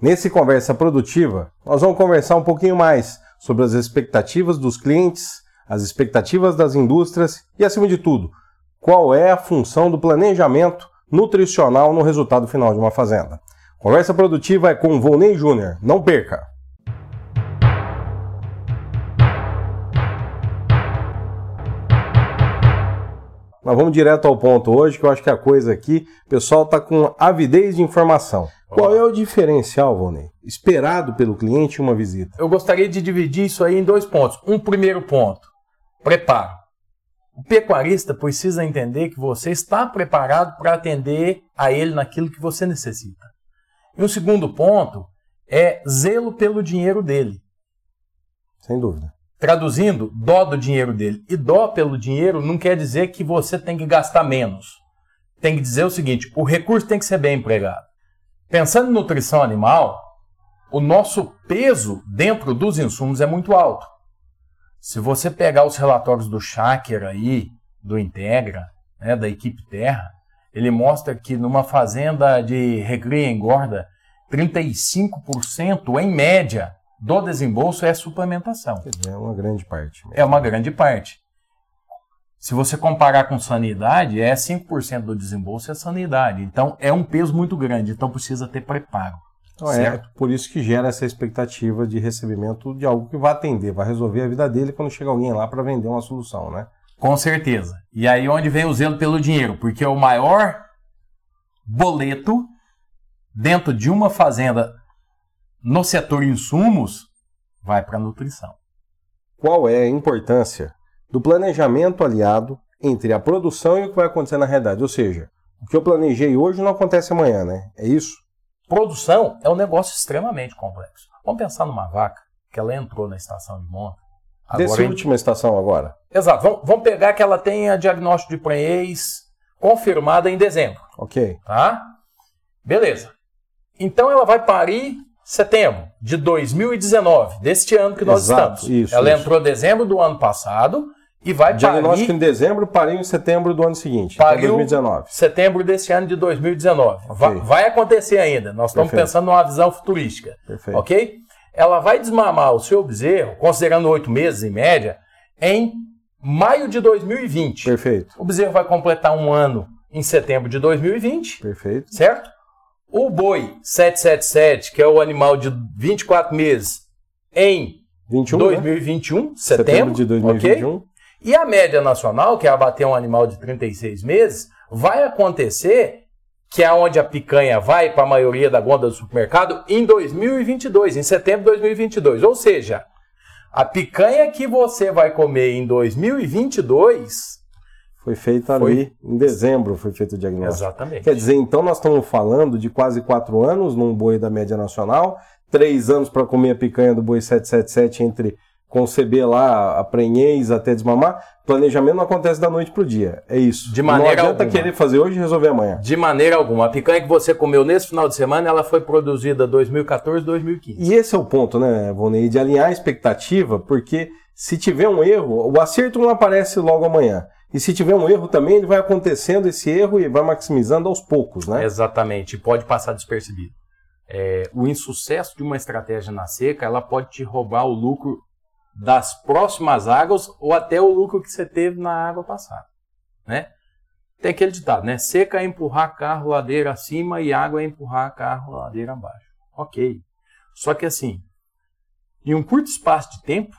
Nesse Conversa Produtiva, nós vamos conversar um pouquinho mais sobre as expectativas dos clientes, as expectativas das indústrias e, acima de tudo, qual é a função do planejamento nutricional no resultado final de uma fazenda. Conversa Produtiva é com Volney Júnior. Não perca! Mas vamos direto ao ponto hoje, que eu acho que a coisa aqui, o pessoal está com avidez de informação. Qual é o diferencial, Vonei, esperado pelo cliente em uma visita? Eu gostaria de dividir isso aí em dois pontos. Um primeiro ponto, preparo. O pecuarista precisa entender que você está preparado para atender a ele naquilo que você necessita. E um segundo ponto é zelo pelo dinheiro dele. Sem dúvida. Traduzindo, dó do dinheiro dele. E dó pelo dinheiro não quer dizer que você tem que gastar menos. Tem que dizer o seguinte: o recurso tem que ser bem empregado. Pensando em nutrição animal, o nosso peso dentro dos insumos é muito alto. Se você pegar os relatórios do Shaker aí, do Integra, né, da equipe Terra, ele mostra que numa fazenda de recria e engorda, 35% em média do desembolso é suplementação. É uma grande parte. Mesmo. É uma grande parte. Se você comparar com sanidade, é 5% do desembolso é sanidade. Então é um peso muito grande, então precisa ter preparo. Então, é por isso que gera essa expectativa de recebimento de algo que vai atender, vai resolver a vida dele quando chega alguém lá para vender uma solução, né? Com certeza. E aí onde vem o zelo pelo dinheiro? Porque o maior boleto dentro de uma fazenda no setor insumos, vai para a nutrição. Qual é a importância do planejamento aliado entre a produção e o que vai acontecer na realidade? Ou seja, o que eu planejei hoje não acontece amanhã, né? É isso? Produção é um negócio extremamente complexo. Vamos pensar numa vaca que ela entrou na estação de monta. Dessa última estação agora. Exato. Vamos, vamos pegar que ela tenha diagnóstico de prenhez confirmada em dezembro. Ok. Tá? Beleza. Então ela vai parir setembro de 2019, deste ano que nós Exato, estamos. Isso, Ela isso. entrou em dezembro do ano passado e vai Diagnóstico parir... em dezembro, pariu em setembro do ano seguinte, pariu 2019. setembro desse ano de 2019. Okay. Vai, vai, acontecer ainda. Nós estamos Perfeito. pensando numa visão futurística. Perfeito. Ok? Ela vai desmamar o seu bezerro, considerando oito meses em média, em maio de 2020. Perfeito. O bezerro vai completar um ano em setembro de 2020. Perfeito. Certo? O boi 777, que é o animal de 24 meses, em 21, 2021, né? setembro, setembro de 2021. Okay? E a média nacional, que é abater um animal de 36 meses, vai acontecer, que é onde a picanha vai para a maioria da gonda do supermercado, em 2022, em setembro de 2022. Ou seja, a picanha que você vai comer em 2022 foi feita ali em dezembro, foi feito o diagnóstico. Exatamente. Quer dizer, então nós estamos falando de quase quatro anos num boi da média nacional, três anos para comer a picanha do boi 777 entre conceber lá a prenhez até desmamar. Planejamento não acontece da noite para o dia. É isso. De maneira não adianta alguma. querer fazer hoje e resolver amanhã. De maneira alguma. A picanha que você comeu nesse final de semana, ela foi produzida 2014, 2015. E esse é o ponto, né, Vonei, de alinhar a expectativa, porque se tiver um erro, o acerto não aparece logo amanhã. E se tiver um erro também, ele vai acontecendo esse erro e vai maximizando aos poucos, né? Exatamente, pode passar despercebido. É, o insucesso de uma estratégia na seca, ela pode te roubar o lucro das próximas águas ou até o lucro que você teve na água passada, né? Tem aquele ditado, né? Seca é empurrar carro ladeira acima e água é empurrar carro ladeira abaixo. Ok. Só que assim, em um curto espaço de tempo,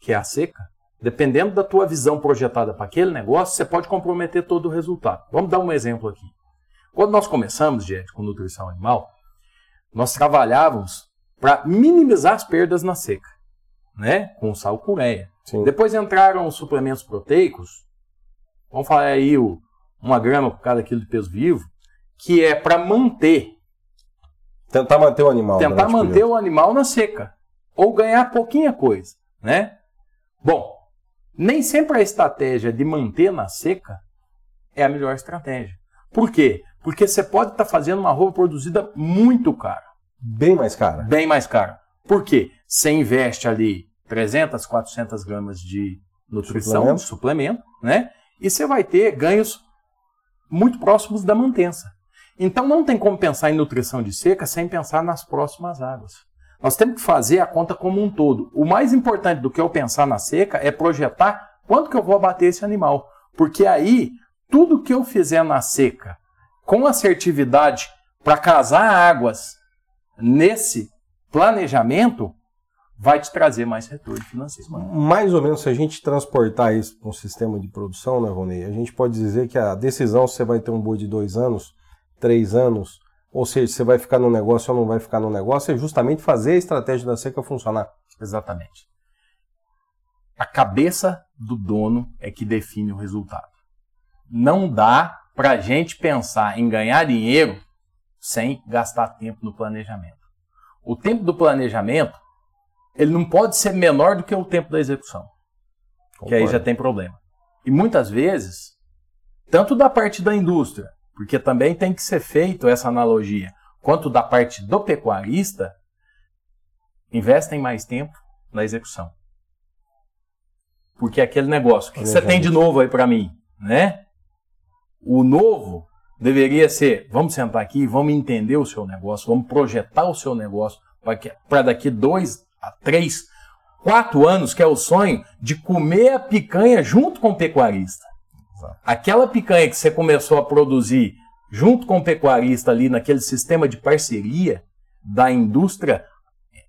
que é a seca, Dependendo da tua visão projetada para aquele negócio, você pode comprometer todo o resultado. Vamos dar um exemplo aqui. Quando nós começamos, gente, com nutrição animal, nós trabalhávamos para minimizar as perdas na seca, né? Com sal cureia. Depois entraram os suplementos proteicos, vamos falar aí o, uma grama por cada quilo de peso vivo, que é para manter. Tentar manter o animal. Tentar manter o animal na seca. Ou ganhar pouquinha coisa, né? Bom, nem sempre a estratégia de manter na seca é a melhor estratégia. Por quê? Porque você pode estar tá fazendo uma roupa produzida muito cara. Bem mais cara. Bem mais cara. Por quê? Você investe ali 300, 400 gramas de nutrição, suplemento. suplemento, né? E você vai ter ganhos muito próximos da mantença. Então não tem como pensar em nutrição de seca sem pensar nas próximas águas. Nós temos que fazer a conta como um todo. O mais importante do que eu pensar na seca é projetar quanto que eu vou abater esse animal. Porque aí, tudo que eu fizer na seca, com assertividade, para casar águas nesse planejamento, vai te trazer mais retorno financeiro. Mais ou menos, se a gente transportar isso para um sistema de produção, né, Ronei, a gente pode dizer que a decisão se você vai ter um boi de dois anos, três anos, ou seja, você vai ficar no negócio ou não vai ficar no negócio, é justamente fazer a estratégia da seca funcionar. Exatamente. A cabeça do dono é que define o resultado. Não dá para a gente pensar em ganhar dinheiro sem gastar tempo no planejamento. O tempo do planejamento ele não pode ser menor do que o tempo da execução. Concordo. Que aí já tem problema. E muitas vezes, tanto da parte da indústria, porque também tem que ser feito essa analogia, quanto da parte do pecuarista, investem mais tempo na execução. Porque aquele negócio, o que você tem de novo aí para mim, né? O novo deveria ser, vamos sentar aqui, vamos entender o seu negócio, vamos projetar o seu negócio para daqui dois, há três, quatro anos, que é o sonho de comer a picanha junto com o pecuarista. Aquela picanha que você começou a produzir junto com o pecuarista ali naquele sistema de parceria da indústria,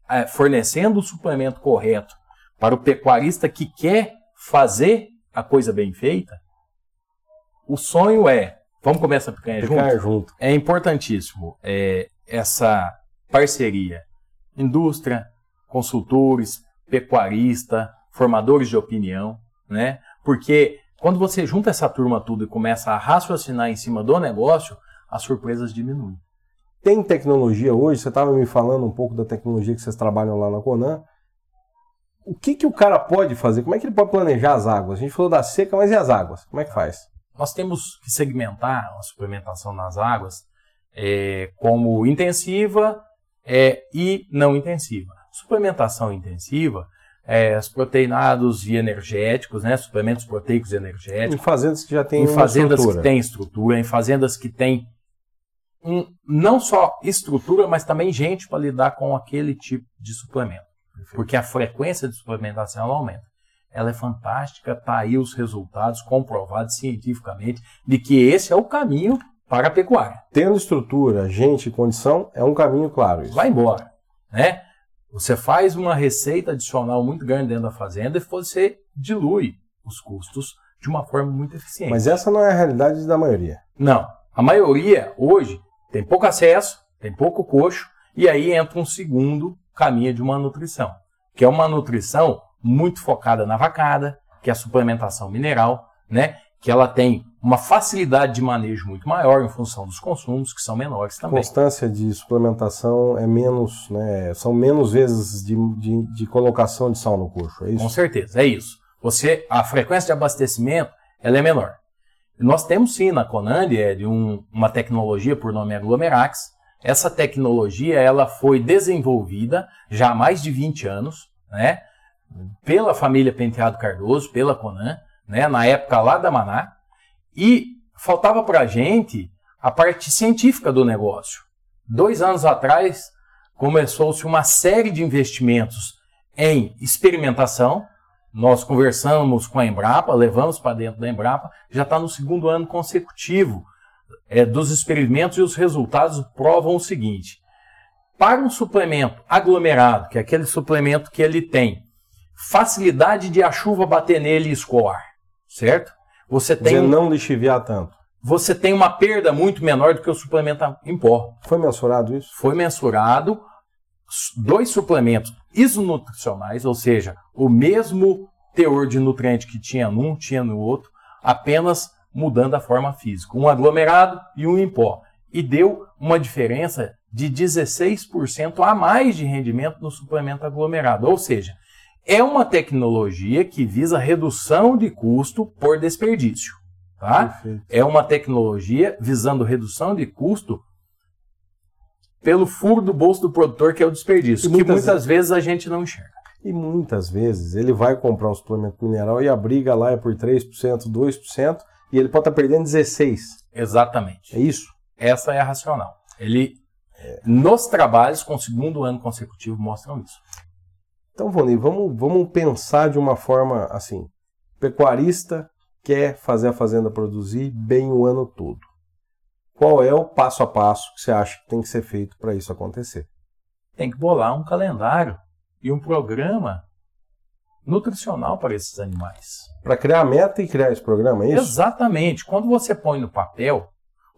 é, fornecendo o suplemento correto para o pecuarista que quer fazer a coisa bem feita, o sonho é, vamos comer essa picanha junto? junto? É importantíssimo é, essa parceria. Indústria, consultores, pecuarista, formadores de opinião, né? Porque quando você junta essa turma tudo e começa a raciocinar em cima do negócio, as surpresas diminuem. Tem tecnologia hoje, você estava me falando um pouco da tecnologia que vocês trabalham lá na Conan. O que, que o cara pode fazer? Como é que ele pode planejar as águas? A gente falou da seca, mas e as águas? Como é que faz? Nós temos que segmentar a suplementação nas águas é, como intensiva é, e não intensiva. Suplementação intensiva, é, os proteinados e energéticos, né, suplementos proteicos e energéticos. Em fazendas que já têm Em fazendas estrutura. que têm estrutura, em fazendas que têm um, não só estrutura, mas também gente para lidar com aquele tipo de suplemento. Porque a frequência de suplementação ela aumenta. Ela é fantástica, está aí os resultados comprovados cientificamente de que esse é o caminho para a pecuária. Tendo estrutura, gente e condição, é um caminho claro. Isso. Vai embora. Né? Você faz uma receita adicional muito grande dentro da fazenda e você dilui os custos de uma forma muito eficiente. Mas essa não é a realidade da maioria. Não. A maioria, hoje, tem pouco acesso, tem pouco coxo, e aí entra um segundo caminho de uma nutrição, que é uma nutrição muito focada na vacada, que é a suplementação mineral, né? Que ela tem uma facilidade de manejo muito maior em função dos consumos, que são menores também. A constância de suplementação é menos, né, são menos vezes de, de, de, colocação de sal no coxo, é isso? Com certeza, é isso. Você, a frequência de abastecimento ela é menor. Nós temos sim na Conand é de um, uma tecnologia por nome Aglomerax. Essa tecnologia ela foi desenvolvida já há mais de 20 anos, né, pela família Penteado Cardoso, pela Conan, né, na época lá da Maná, e faltava para a gente a parte científica do negócio. Dois anos atrás, começou-se uma série de investimentos em experimentação. Nós conversamos com a Embrapa, levamos para dentro da Embrapa, já está no segundo ano consecutivo é, dos experimentos e os resultados provam o seguinte: para um suplemento aglomerado, que é aquele suplemento que ele tem facilidade de a chuva bater nele e escoar, certo? Você tem Dizer, não lixiviar tanto. Você tem uma perda muito menor do que o suplemento em pó. Foi mensurado isso? Foi mensurado dois suplementos isonutricionais, ou seja, o mesmo teor de nutriente que tinha num, tinha no outro, apenas mudando a forma física. Um aglomerado e um em pó. E deu uma diferença de 16% a mais de rendimento no suplemento aglomerado. Ou seja, é uma tecnologia que visa redução de custo por desperdício. Tá? É uma tecnologia visando redução de custo pelo furo do bolso do produtor, que é o desperdício, e que muitas, muitas vezes a gente não enxerga. E muitas vezes ele vai comprar um suplemento mineral e a briga lá é por 3%, 2%, e ele pode estar perdendo 16%. Exatamente. É isso? Essa é a racional. Ele, nos trabalhos, com o segundo ano consecutivo, mostram isso. Então, Voni, vamos, vamos pensar de uma forma assim: pecuarista quer fazer a fazenda produzir bem o ano todo. Qual é o passo a passo que você acha que tem que ser feito para isso acontecer? Tem que bolar um calendário e um programa nutricional para esses animais. Para criar a meta e criar esse programa, é isso? Exatamente. Quando você põe no papel,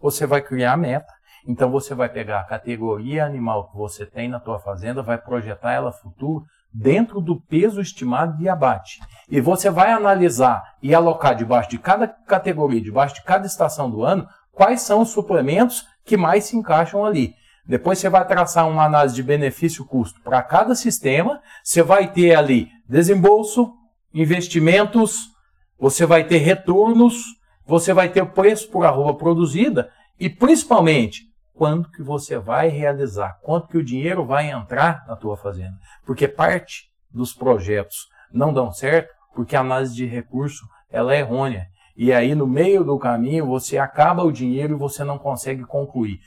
você vai criar a meta. Então você vai pegar a categoria animal que você tem na tua fazenda, vai projetar ela futuro dentro do peso estimado de abate. E você vai analisar e alocar debaixo de cada categoria, debaixo de cada estação do ano, quais são os suplementos que mais se encaixam ali. Depois você vai traçar uma análise de benefício-custo para cada sistema. Você vai ter ali desembolso, investimentos, você vai ter retornos, você vai ter o preço por arroba produzida e principalmente quando que você vai realizar, quanto que o dinheiro vai entrar na tua fazenda. Porque parte dos projetos não dão certo porque a análise de recurso ela é errônea. E aí no meio do caminho você acaba o dinheiro e você não consegue concluir.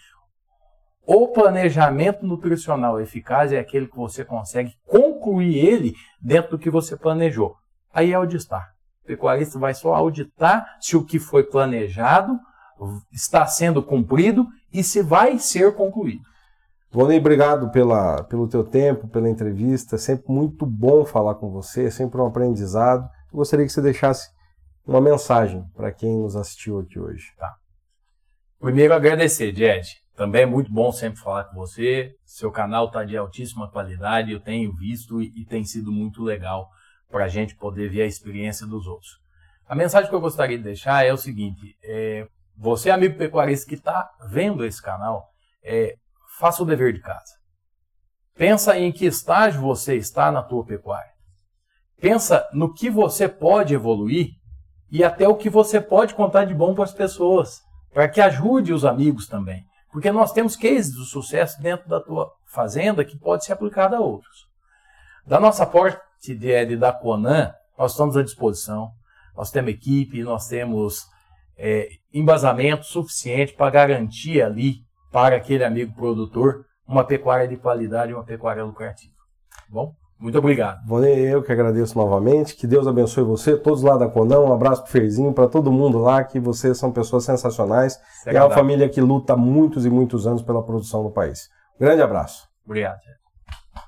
O planejamento nutricional eficaz é aquele que você consegue concluir ele dentro do que você planejou. Aí é auditar. O pecuarista vai só auditar se o que foi planejado está sendo cumprido e se vai ser concluído. Vonei, obrigado pela, pelo teu tempo, pela entrevista. Sempre muito bom falar com você, é sempre um aprendizado. Eu gostaria que você deixasse uma mensagem para quem nos assistiu aqui hoje. Tá. Primeiro, agradecer, Jed. Também é muito bom sempre falar com você. Seu canal está de altíssima qualidade, eu tenho visto e, e tem sido muito legal para a gente poder ver a experiência dos outros. A mensagem que eu gostaria de deixar é o seguinte: é, você, amigo pecuarista que está vendo esse canal, é, faça o dever de casa. Pensa em que estágio você está na tua pecuária. Pensa no que você pode evoluir e até o que você pode contar de bom para as pessoas, para que ajude os amigos também. Porque nós temos cases de sucesso dentro da tua fazenda que pode ser aplicado a outros. Da nossa parte de, da Conan, nós estamos à disposição. Nós temos equipe, nós temos é, embasamento suficiente para garantir ali para aquele amigo produtor uma pecuária de qualidade e uma pecuária lucrativa. Bom? Muito obrigado. Vonei, eu que agradeço novamente. Que Deus abençoe você, todos lá da Conão. Um abraço pro Ferzinho, para todo mundo lá, que vocês são pessoas sensacionais. É, é uma família que luta muitos e muitos anos pela produção do país. Um grande abraço. Obrigado.